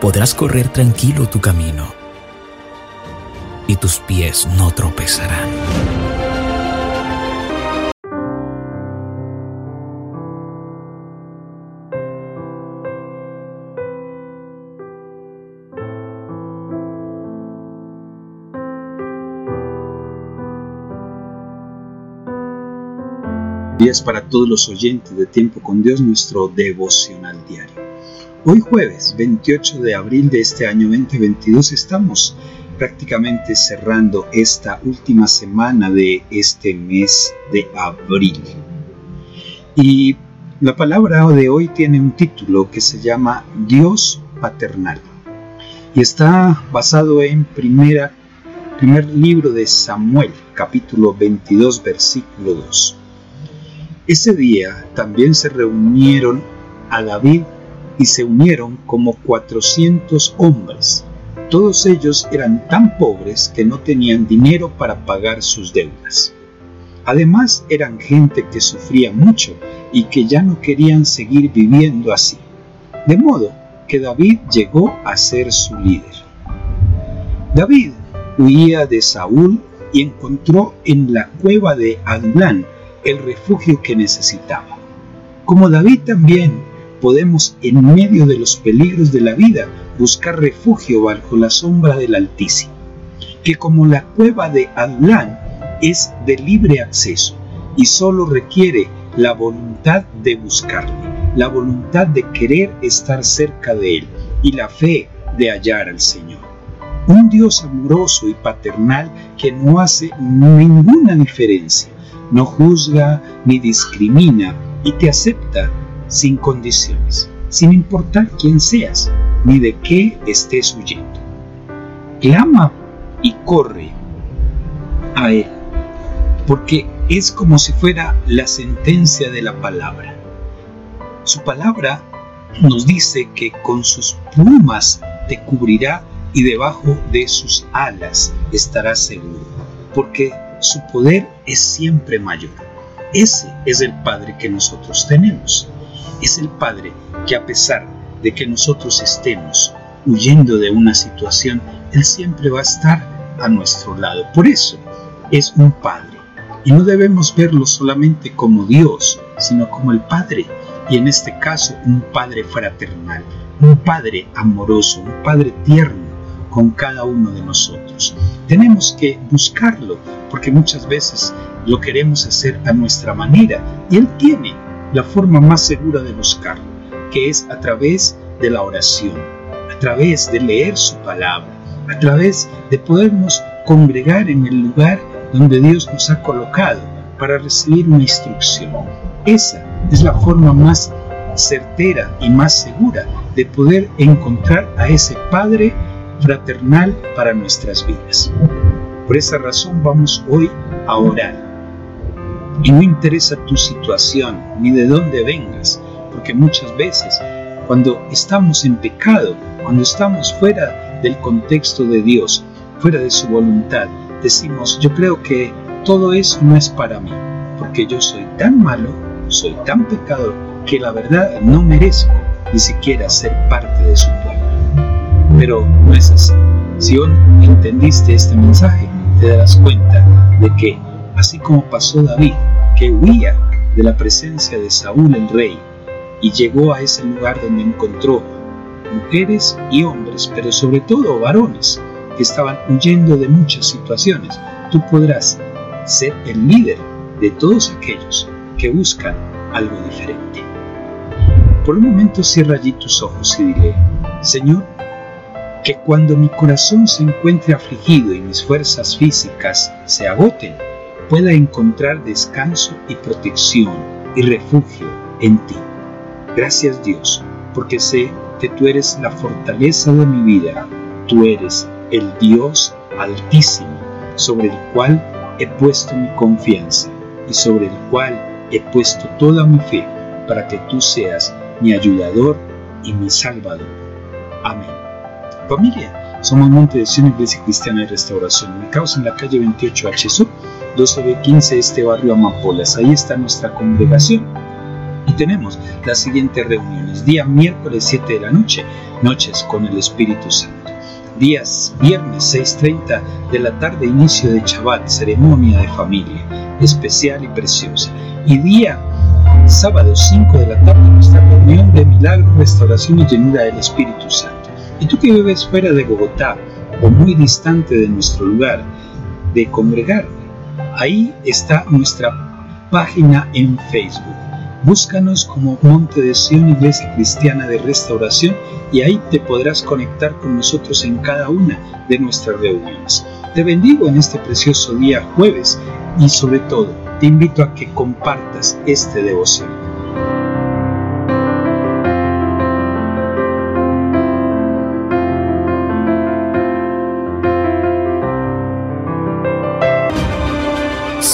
Podrás correr tranquilo tu camino y tus pies no tropezarán. días para todos los oyentes de Tiempo con Dios, nuestro devocional diario. Hoy jueves 28 de abril de este año 2022 estamos prácticamente cerrando esta última semana de este mes de abril. Y la palabra de hoy tiene un título que se llama Dios paternal y está basado en primera, primer libro de Samuel, capítulo 22, versículo 2. Ese día también se reunieron a David y se unieron como cuatrocientos hombres. Todos ellos eran tan pobres que no tenían dinero para pagar sus deudas. Además eran gente que sufría mucho y que ya no querían seguir viviendo así. De modo que David llegó a ser su líder. David huía de Saúl y encontró en la cueva de Adulán el refugio que necesitaba. Como David también podemos en medio de los peligros de la vida buscar refugio bajo la sombra del Altísimo, que como la cueva de Adulán es de libre acceso y solo requiere la voluntad de buscarle, la voluntad de querer estar cerca de él y la fe de hallar al Señor. Un Dios amoroso y paternal que no hace ninguna diferencia no juzga ni discrimina y te acepta sin condiciones, sin importar quién seas ni de qué estés huyendo. Clama y corre a Él, porque es como si fuera la sentencia de la palabra. Su palabra nos dice que con sus plumas te cubrirá y debajo de sus alas estarás seguro, porque su poder es siempre mayor. Ese es el Padre que nosotros tenemos. Es el Padre que a pesar de que nosotros estemos huyendo de una situación, Él siempre va a estar a nuestro lado. Por eso es un Padre. Y no debemos verlo solamente como Dios, sino como el Padre. Y en este caso, un Padre fraternal, un Padre amoroso, un Padre tierno con cada uno de nosotros. Tenemos que buscarlo, porque muchas veces lo queremos hacer a nuestra manera y Él tiene la forma más segura de buscarlo, que es a través de la oración, a través de leer su palabra, a través de podernos congregar en el lugar donde Dios nos ha colocado para recibir una instrucción. Esa es la forma más certera y más segura de poder encontrar a ese Padre fraternal para nuestras vidas. Por esa razón vamos hoy a orar. Y no interesa tu situación ni de dónde vengas, porque muchas veces cuando estamos en pecado, cuando estamos fuera del contexto de Dios, fuera de su voluntad, decimos, yo creo que todo eso no es para mí, porque yo soy tan malo, soy tan pecador, que la verdad no merezco ni siquiera ser parte de su pueblo. Pero no es así. Si hoy entendiste este mensaje, te darás cuenta de que, así como pasó David, que huía de la presencia de Saúl el rey y llegó a ese lugar donde encontró mujeres y hombres, pero sobre todo varones, que estaban huyendo de muchas situaciones, tú podrás ser el líder de todos aquellos que buscan algo diferente. Por un momento cierra allí tus ojos y dile, Señor, que cuando mi corazón se encuentre afligido y mis fuerzas físicas se agoten, pueda encontrar descanso y protección y refugio en ti. Gracias Dios, porque sé que tú eres la fortaleza de mi vida, tú eres el Dios altísimo sobre el cual he puesto mi confianza y sobre el cual he puesto toda mi fe para que tú seas mi ayudador y mi salvador. Amén. Familia, somos Monte de Sion Iglesia Cristiana de Restauración, ubicados en la calle 28 H Sur, 12B15 este barrio Amapolas. Ahí está nuestra congregación. Y tenemos las siguientes reuniones. Día miércoles 7 de la noche, noches con el Espíritu Santo. Días viernes 6.30 de la tarde, inicio de Shabbat, ceremonia de familia, especial y preciosa. Y día sábado 5 de la tarde, nuestra reunión de milagro, restauración y llenura del Espíritu Santo. Y tú que vives fuera de Bogotá o muy distante de nuestro lugar de congregar, ahí está nuestra página en Facebook. Búscanos como Monte de Sion Iglesia Cristiana de Restauración y ahí te podrás conectar con nosotros en cada una de nuestras reuniones. Te bendigo en este precioso día jueves y sobre todo te invito a que compartas este devoción.